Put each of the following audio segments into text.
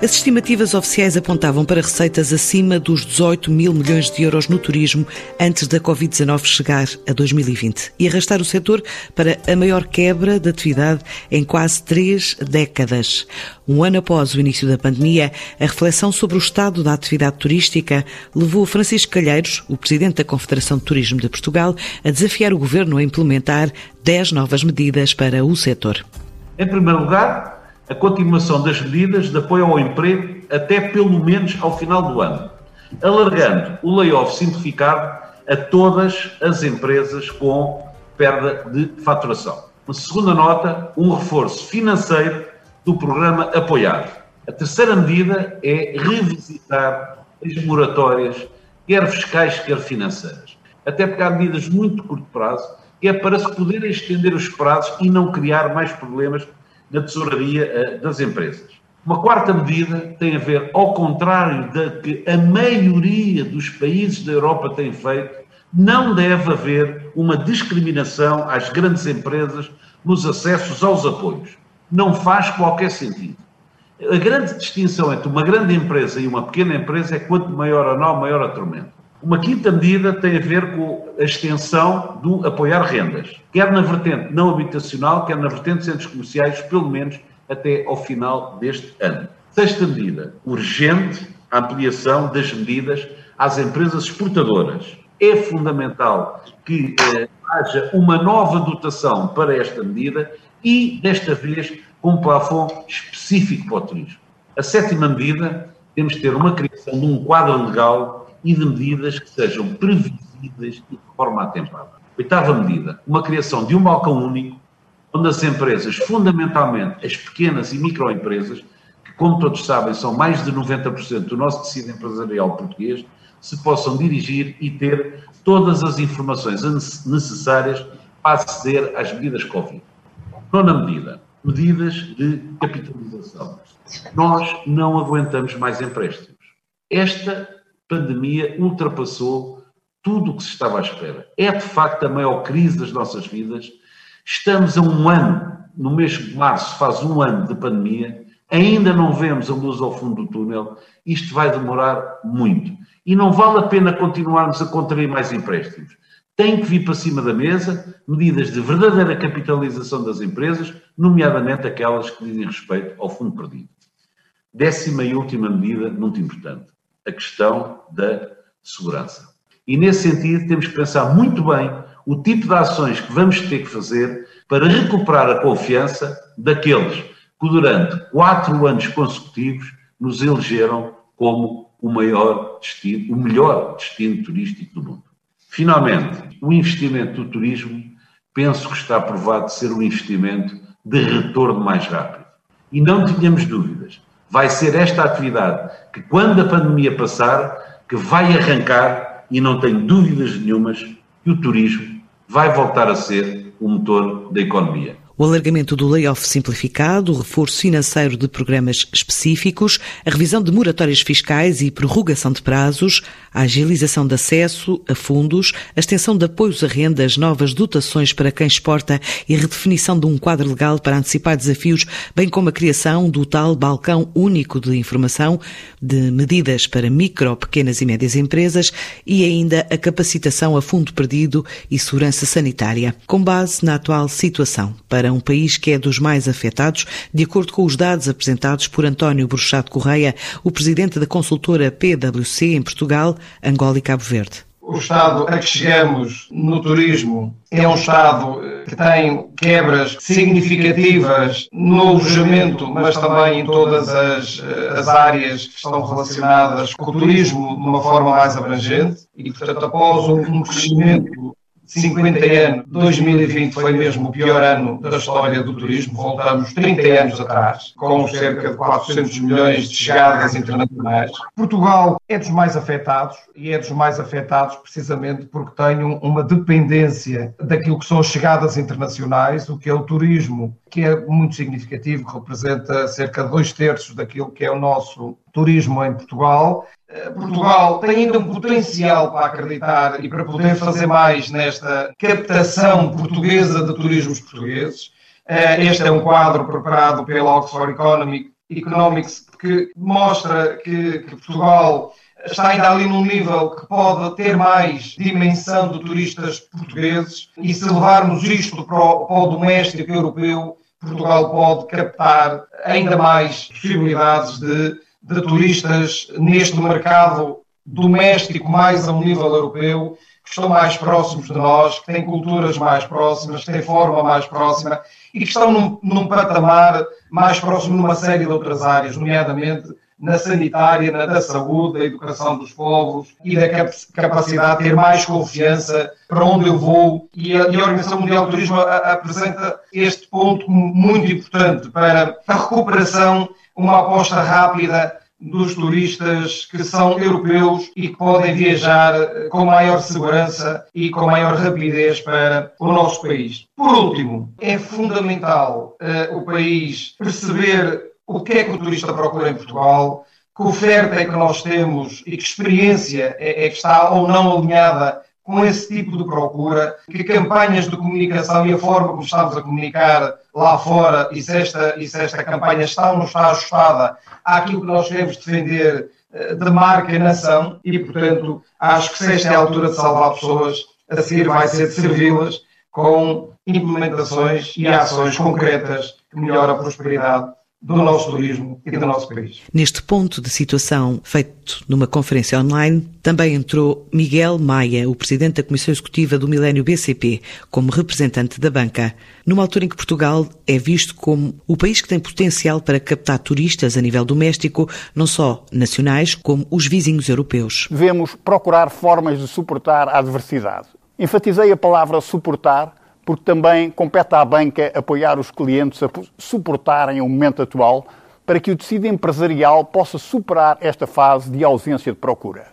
As estimativas oficiais apontavam para receitas acima dos 18 mil milhões de euros no turismo antes da Covid-19 chegar a 2020 e arrastar o setor para a maior quebra de atividade em quase três décadas. Um ano após o início da pandemia, a reflexão sobre o estado da atividade turística levou Francisco Calheiros, o presidente da Confederação de Turismo de Portugal, a desafiar o governo a implementar 10 novas medidas para o setor. Em primeiro lugar, a continuação das medidas de apoio ao emprego até pelo menos ao final do ano, alargando o layoff simplificado a todas as empresas com perda de faturação. Uma segunda nota, um reforço financeiro do programa Apoiar. A terceira medida é revisitar as moratórias, quer fiscais, quer financeiras. Até porque há medidas muito curto prazo, que é para se poderem estender os prazos e não criar mais problemas da tesouraria eh, das empresas. Uma quarta medida tem a ver, ao contrário da que a maioria dos países da Europa tem feito, não deve haver uma discriminação às grandes empresas nos acessos aos apoios. Não faz qualquer sentido. A grande distinção entre uma grande empresa e uma pequena empresa é quanto maior a nó, maior a tormenta. Uma quinta medida tem a ver com a extensão do apoiar rendas, quer na vertente não habitacional, quer na vertente de centros comerciais, pelo menos até ao final deste ano. Sexta medida, urgente a ampliação das medidas às empresas exportadoras. É fundamental que eh, haja uma nova dotação para esta medida e, desta vez, com um plafond específico para o turismo. A sétima medida, temos de ter uma criação de um quadro legal e de medidas que sejam previsíveis e de forma atempada. Oitava medida, uma criação de um balcão único, onde as empresas, fundamentalmente as pequenas e microempresas, que como todos sabem são mais de 90% do nosso tecido empresarial português, se possam dirigir e ter todas as informações necessárias para aceder às medidas Covid. Nona medida, medidas de capitalização. Nós não aguentamos mais empréstimos. Esta pandemia ultrapassou tudo o que se estava à espera. É de facto a maior crise das nossas vidas. Estamos a um ano, no mês de março faz um ano de pandemia, ainda não vemos a luz ao fundo do túnel. Isto vai demorar muito. E não vale a pena continuarmos a contrair mais empréstimos. Tem que vir para cima da mesa medidas de verdadeira capitalização das empresas, nomeadamente aquelas que dizem respeito ao fundo perdido. Décima e última medida, muito importante a questão da segurança. E nesse sentido temos que pensar muito bem o tipo de ações que vamos ter que fazer para recuperar a confiança daqueles que durante quatro anos consecutivos nos elegeram como o maior destino, o melhor destino turístico do mundo. Finalmente, o investimento do turismo penso que está provado ser um investimento de retorno mais rápido. E não tínhamos dúvidas, vai ser esta atividade que, quando a pandemia passar, que vai arrancar, e não tenho dúvidas nenhumas, que o turismo vai voltar a ser o motor da economia o alargamento do layoff simplificado, o reforço financeiro de programas específicos, a revisão de moratórias fiscais e prorrogação de prazos, a agilização de acesso a fundos, a extensão de apoios a rendas, novas dotações para quem exporta e a redefinição de um quadro legal para antecipar desafios, bem como a criação do tal balcão único de informação, de medidas para micro, pequenas e médias empresas e ainda a capacitação a fundo perdido e segurança sanitária, com base na atual situação para para um país que é dos mais afetados, de acordo com os dados apresentados por António Bruxado Correia, o presidente da consultora PwC em Portugal, Angola e Cabo Verde. O estado a que chegamos no turismo é um estado eh, que tem quebras significativas no alojamento, mas também em todas as, eh, as áreas que estão relacionadas com o turismo de uma forma mais abrangente e, portanto, após um crescimento 50 anos, 2020 foi mesmo o pior ano da história do turismo, voltamos 30 anos atrás, com cerca de 400 milhões de chegadas internacionais. Portugal é dos mais afetados, e é dos mais afetados precisamente porque tem uma dependência daquilo que são as chegadas internacionais, o que é o turismo, que é muito significativo, representa cerca de dois terços daquilo que é o nosso turismo em Portugal, Portugal tem ainda um potencial para acreditar e para poder fazer mais nesta captação portuguesa de turismos portugueses. Eh, este é um quadro preparado pela Oxford Economic Economics, que mostra que, que Portugal está ainda ali num nível que pode ter mais dimensão de turistas portugueses e se levarmos isto para o, para o doméstico europeu, Portugal pode captar ainda mais possibilidades de, de turistas neste mercado doméstico mais a um nível europeu, que estão mais próximos de nós, que têm culturas mais próximas, que têm forma mais próxima e que estão num, num patamar mais próximo numa série de outras áreas, nomeadamente na sanitária, na da saúde, da educação dos povos e da capacidade de ter mais confiança para onde eu vou. E a, e a Organização Mundial do Turismo apresenta este ponto muito importante para a recuperação, uma aposta rápida dos turistas que são europeus e que podem viajar com maior segurança e com maior rapidez para o nosso país. Por último, é fundamental uh, o país perceber o que é que o turista procura em Portugal, que oferta é que nós temos e que experiência é, é que está ou não alinhada com esse tipo de procura, que campanhas de comunicação e a forma como estamos a comunicar lá fora, e se esta, e se esta campanha está ou não está ajustada àquilo que nós queremos defender eh, de marca e nação, e portanto acho que se esta é a altura de salvar pessoas, a seguir vai ser de servi-las com implementações e ações concretas que melhoram a prosperidade do nosso turismo e do nosso país. Neste ponto de situação, feito numa conferência online, também entrou Miguel Maia, o presidente da Comissão Executiva do Milênio BCP, como representante da banca, numa altura em que Portugal é visto como o país que tem potencial para captar turistas a nível doméstico, não só nacionais, como os vizinhos europeus. Devemos procurar formas de suportar a adversidade. Enfatizei a palavra suportar porque também compete à banca apoiar os clientes a suportarem o momento atual para que o tecido empresarial possa superar esta fase de ausência de procura.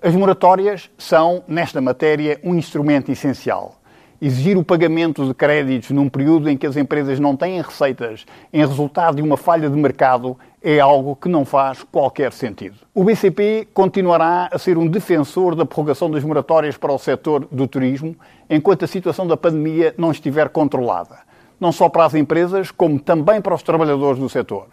As moratórias são, nesta matéria, um instrumento essencial. Exigir o pagamento de créditos num período em que as empresas não têm receitas em resultado de uma falha de mercado é algo que não faz qualquer sentido. O BCP continuará a ser um defensor da prorrogação das moratórias para o setor do turismo enquanto a situação da pandemia não estiver controlada, não só para as empresas, como também para os trabalhadores do setor.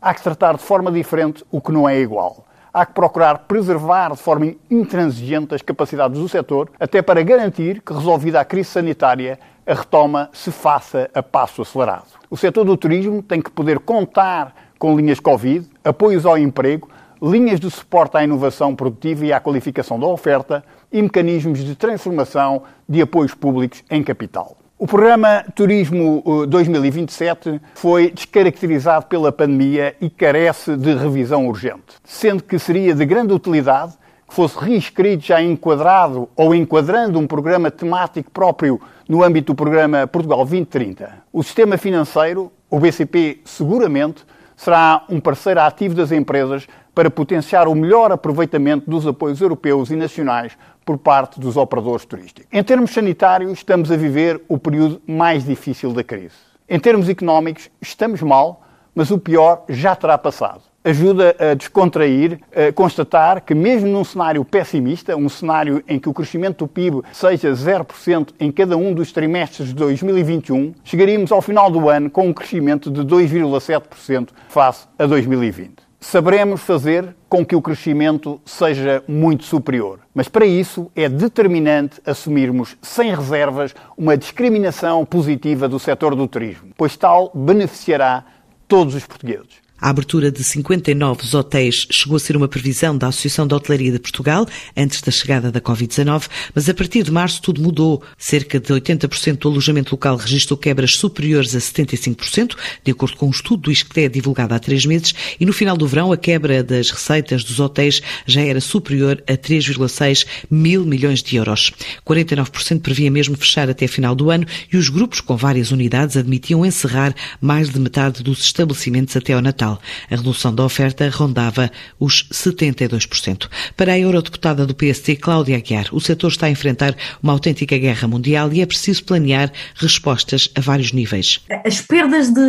Há que tratar de forma diferente o que não é igual. Há que procurar preservar de forma intransigente as capacidades do setor, até para garantir que, resolvida a crise sanitária, a retoma se faça a passo acelerado. O setor do turismo tem que poder contar com linhas Covid, apoios ao emprego, linhas de suporte à inovação produtiva e à qualificação da oferta e mecanismos de transformação de apoios públicos em capital. O programa Turismo 2027 eh, foi descaracterizado pela pandemia e carece de revisão urgente, sendo que seria de grande utilidade que fosse reescrito já enquadrado ou enquadrando um programa temático próprio no âmbito do programa Portugal 2030. O sistema financeiro, o BCP, seguramente será um parceiro ativo das empresas para potenciar o melhor aproveitamento dos apoios europeus e nacionais por parte dos operadores turísticos. Em termos sanitários, estamos a viver o período mais difícil da crise. Em termos económicos, estamos mal, mas o pior já terá passado ajuda a descontrair, a constatar que mesmo num cenário pessimista, um cenário em que o crescimento do PIB seja 0% em cada um dos trimestres de 2021, chegaríamos ao final do ano com um crescimento de 2,7% face a 2020. Saberemos fazer com que o crescimento seja muito superior. Mas para isso é determinante assumirmos sem reservas uma discriminação positiva do setor do turismo, pois tal beneficiará todos os portugueses. A abertura de 59 hotéis chegou a ser uma previsão da Associação de Hotelaria de Portugal antes da chegada da Covid-19, mas a partir de março tudo mudou. Cerca de 80% do alojamento local registrou quebras superiores a 75%, de acordo com um estudo do ISCTE divulgado há três meses, e no final do verão a quebra das receitas dos hotéis já era superior a 3,6 mil milhões de euros. 49% previa mesmo fechar até final do ano e os grupos com várias unidades admitiam encerrar mais de metade dos estabelecimentos até ao Natal. A redução da oferta rondava os 72%. Para a eurodeputada do PST, Cláudia Aguiar, o setor está a enfrentar uma autêntica guerra mundial e é preciso planear respostas a vários níveis. As perdas de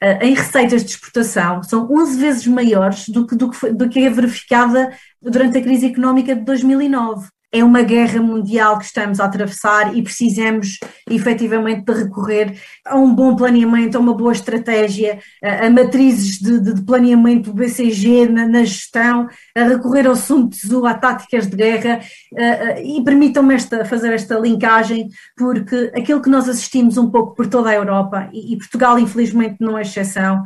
eh, em receitas de exportação são 11 vezes maiores do que, do que, do que é verificada durante a crise económica de 2009. É uma guerra mundial que estamos a atravessar e precisamos efetivamente de recorrer a um bom planeamento, a uma boa estratégia, a, a matrizes de, de, planeamento do BCG na, na, gestão, a recorrer ao Sun a táticas de guerra e permitam-me esta, fazer esta linkagem porque aquilo que nós assistimos um pouco por toda a Europa e, e Portugal infelizmente não é exceção,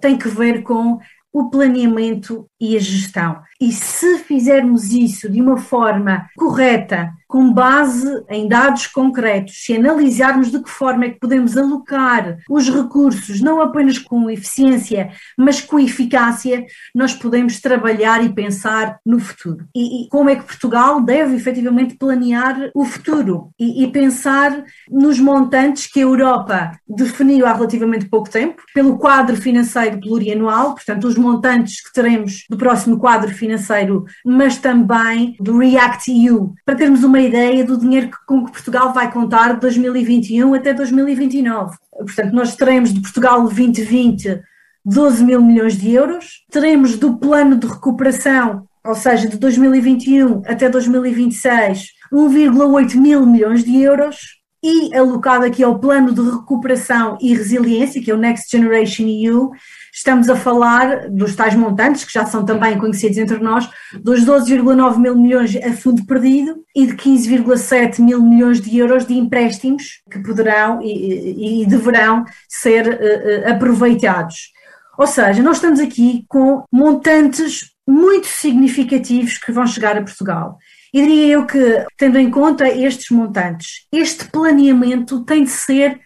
tem que ver com o planeamento e a gestão. E se fizermos isso de uma forma correta, com base em dados concretos, se analisarmos de que forma é que podemos alocar os recursos, não apenas com eficiência, mas com eficácia, nós podemos trabalhar e pensar no futuro. E, e como é que Portugal deve efetivamente planear o futuro? E, e pensar nos montantes que a Europa definiu há relativamente pouco tempo, pelo quadro financeiro plurianual, portanto, os montantes que teremos do próximo quadro financeiro, mas também do REACT-EU, para termos uma ideia do dinheiro com que Portugal vai contar de 2021 até 2029. Portanto, nós teremos de Portugal 2020 12 mil milhões de euros, teremos do plano de recuperação, ou seja, de 2021 até 2026, 1,8 mil milhões de euros, e alocado aqui ao plano de recuperação e resiliência, que é o Next Generation EU, Estamos a falar dos tais montantes, que já são também conhecidos entre nós, dos 12,9 mil milhões a fundo perdido e de 15,7 mil milhões de euros de empréstimos que poderão e, e deverão ser uh, aproveitados. Ou seja, nós estamos aqui com montantes muito significativos que vão chegar a Portugal. E diria eu que, tendo em conta estes montantes, este planeamento tem de ser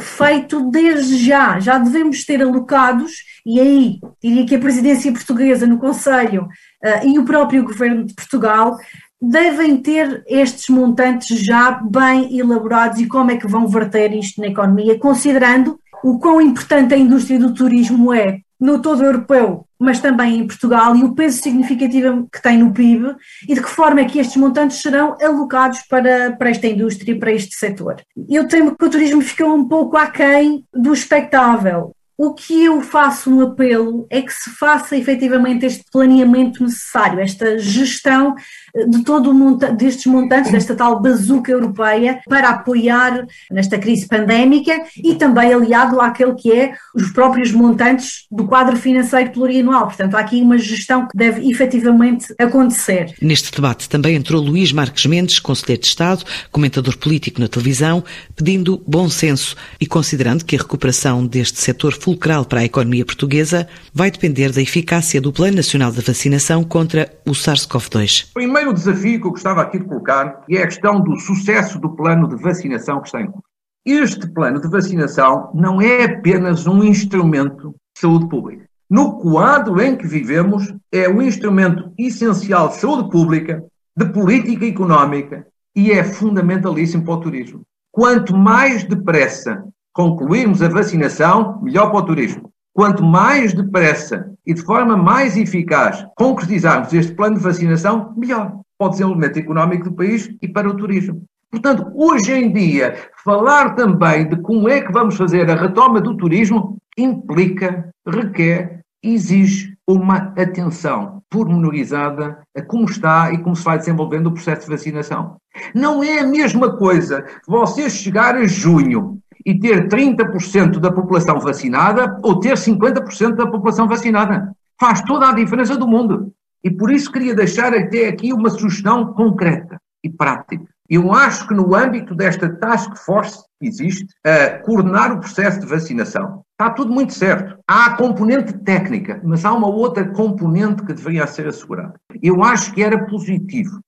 feito desde já. Já devemos ter alocados, e aí diria que a presidência portuguesa no Conselho uh, e o próprio governo de Portugal devem ter estes montantes já bem elaborados e como é que vão verter isto na economia, considerando o quão importante a indústria do turismo é no todo europeu, mas também em Portugal, e o peso significativo que tem no PIB, e de que forma é que estes montantes serão alocados para, para esta indústria, para este setor. Eu temo que o turismo ficou um pouco aquém do expectável. O que eu faço no apelo é que se faça efetivamente este planeamento necessário, esta gestão eh, de todo o monta destes montantes, desta tal bazuca europeia, para apoiar nesta crise pandémica e também aliado àquele que é os próprios montantes do quadro financeiro plurianual. Portanto, há aqui uma gestão que deve efetivamente acontecer. Neste debate também entrou Luís Marques Mendes, Conselheiro de Estado, comentador político na televisão, pedindo bom senso e considerando que a recuperação deste setor fulcral para a economia portuguesa vai depender da eficácia do Plano Nacional de Vacinação contra o SARS-CoV-2. O primeiro desafio que eu gostava aqui de colocar é a questão do sucesso do plano de vacinação que está em curso. Este plano de vacinação não é apenas um instrumento de saúde pública. No quadro em que vivemos, é um instrumento essencial de saúde pública, de política económica e é fundamentalíssimo para o turismo. Quanto mais depressa concluirmos a vacinação, melhor para o turismo. Quanto mais depressa e de forma mais eficaz concretizarmos este plano de vacinação, melhor para o desenvolvimento económico do país e para o turismo. Portanto, hoje em dia, falar também de como é que vamos fazer a retoma do turismo implica, requer, exige uma atenção pormenorizada a como está e como se vai desenvolvendo o processo de vacinação. Não é a mesma coisa você chegar a junho e ter 30% da população vacinada ou ter 50% da população vacinada. Faz toda a diferença do mundo. E por isso queria deixar até aqui uma sugestão concreta e prática. Eu acho que no âmbito desta task force que existe, a coordenar o processo de vacinação, está tudo muito certo. Há a componente técnica, mas há uma outra componente que deveria ser assegurada. Eu acho que era positivo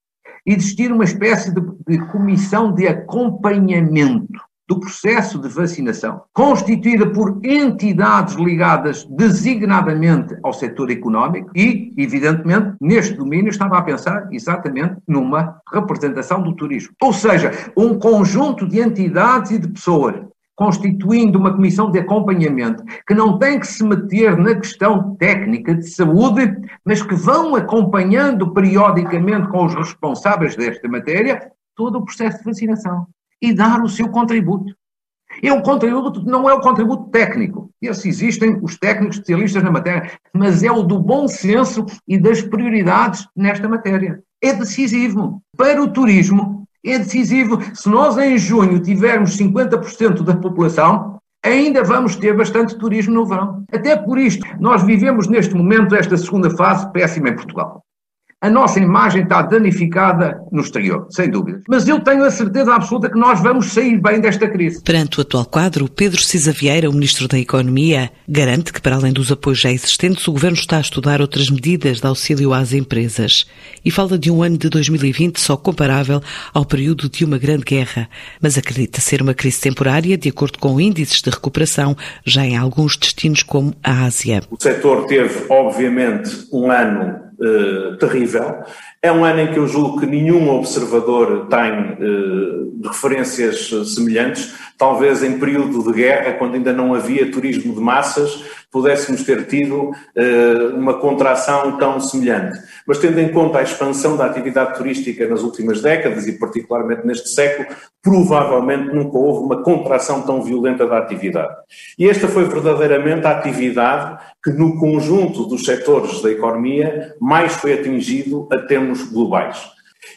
existir uma espécie de, de comissão de acompanhamento do processo de vacinação, constituída por entidades ligadas designadamente ao setor económico e, evidentemente, neste domínio estava a pensar exatamente numa representação do turismo. Ou seja, um conjunto de entidades e de pessoas constituindo uma comissão de acompanhamento que não tem que se meter na questão técnica de saúde, mas que vão acompanhando periodicamente com os responsáveis desta matéria todo o processo de vacinação e dar o seu contributo. É um contributo, não é o contributo técnico. Esse existem os técnicos especialistas na matéria, mas é o do bom senso e das prioridades nesta matéria. é decisivo. Para o turismo, é decisivo. Se nós em junho tivermos 50% da população, ainda vamos ter bastante turismo no verão. Até por isto, nós vivemos neste momento esta segunda fase péssima em Portugal. A nossa imagem está danificada no exterior, sem dúvida. Mas eu tenho a certeza absoluta que nós vamos sair bem desta crise. Perante o atual quadro, Pedro Cisa Vieira, o Ministro da Economia, garante que, para além dos apoios já existentes, o Governo está a estudar outras medidas de auxílio às empresas. E fala de um ano de 2020 só comparável ao período de uma grande guerra. Mas acredita ser uma crise temporária, de acordo com índices de recuperação, já em alguns destinos como a Ásia. O setor teve, obviamente, um ano uh, terrível. É um ano em que eu julgo que nenhum observador tem uh, referências semelhantes. Talvez em período de guerra, quando ainda não havia turismo de massas, pudéssemos ter tido uh, uma contração tão semelhante. Mas tendo em conta a expansão da atividade turística nas últimas décadas e particularmente neste século, provavelmente nunca houve uma contração tão violenta da atividade. E esta foi verdadeiramente a atividade que no conjunto dos setores da economia mais foi atingido a termos globais.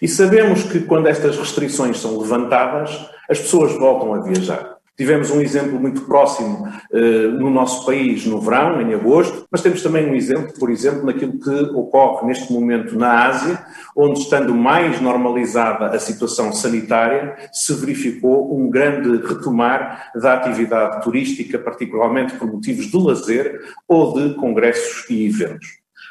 E sabemos que quando estas restrições são levantadas, as pessoas voltam a viajar. Tivemos um exemplo muito próximo uh, no nosso país no verão, em agosto, mas temos também um exemplo, por exemplo, naquilo que ocorre neste momento na Ásia, onde, estando mais normalizada a situação sanitária, se verificou um grande retomar da atividade turística, particularmente por motivos de lazer ou de congressos e eventos.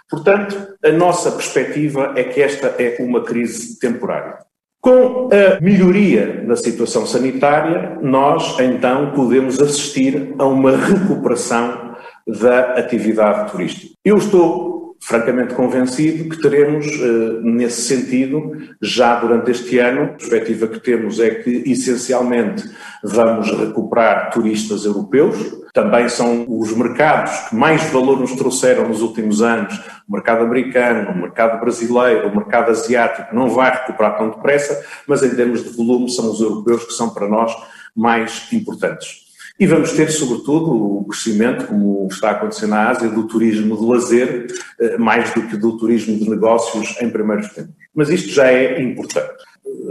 Portanto, a nossa perspectiva é que esta é uma crise temporária. Com a melhoria da situação sanitária, nós então podemos assistir a uma recuperação da atividade turística. Eu estou francamente convencido que teremos, eh, nesse sentido, já durante este ano, a perspectiva que temos é que, essencialmente, vamos recuperar turistas europeus, também são os mercados que mais valor nos trouxeram nos últimos anos, o mercado americano, o mercado brasileiro, o mercado asiático, não vai recuperar tão depressa, mas em termos de volume são os europeus que são para nós mais importantes. E vamos ter, sobretudo, o crescimento, como está acontecendo na Ásia, do turismo de lazer, eh, mais do que do turismo de negócios em primeiros tempos. Mas isto já é importante.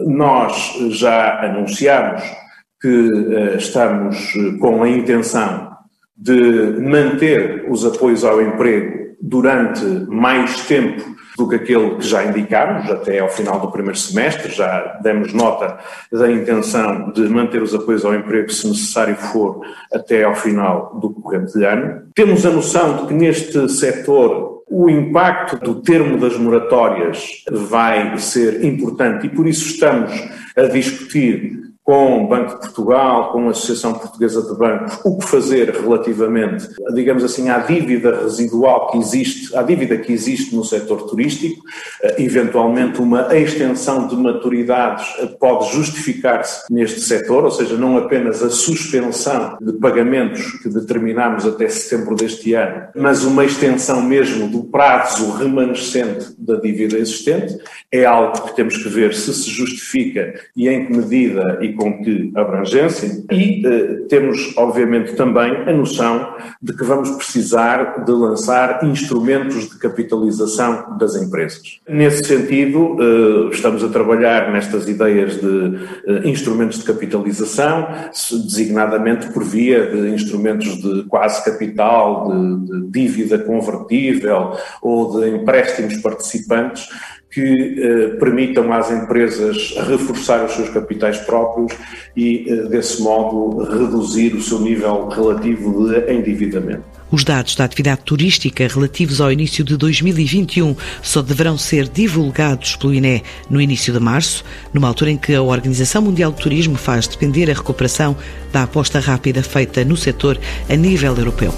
Nós já anunciamos que eh, estamos eh, com a intenção de manter os apoios ao emprego durante mais tempo do que aquele que já indicámos, até ao final do primeiro semestre, já demos nota da intenção de manter os apoios ao emprego, se necessário for, até ao final do corrente ano. Temos a noção de que neste setor o impacto do termo das moratórias vai ser importante e por isso estamos a discutir com o Banco de Portugal, com a Associação Portuguesa de Bancos, o que fazer relativamente, digamos assim, à dívida residual que existe, à dívida que existe no setor turístico, eh, eventualmente uma extensão de maturidades eh, pode justificar-se neste setor, ou seja, não apenas a suspensão de pagamentos que determinamos até setembro deste ano, mas uma extensão mesmo do prazo remanescente da dívida existente, é algo que temos que ver se se justifica e em que medida e com que abrangência, e eh, temos, obviamente, também a noção de que vamos precisar de lançar instrumentos de capitalização das empresas. Nesse sentido, eh, estamos a trabalhar nestas ideias de eh, instrumentos de capitalização, designadamente por via de instrumentos de quase capital, de, de dívida convertível ou de empréstimos participantes, que eh, permitam às empresas reforçar os seus capitais próprios e, eh, desse modo, reduzir o seu nível relativo de endividamento. Os dados da atividade turística relativos ao início de 2021 só deverão ser divulgados pelo INE no início de março, numa altura em que a Organização Mundial do Turismo faz depender a recuperação da aposta rápida feita no setor a nível europeu.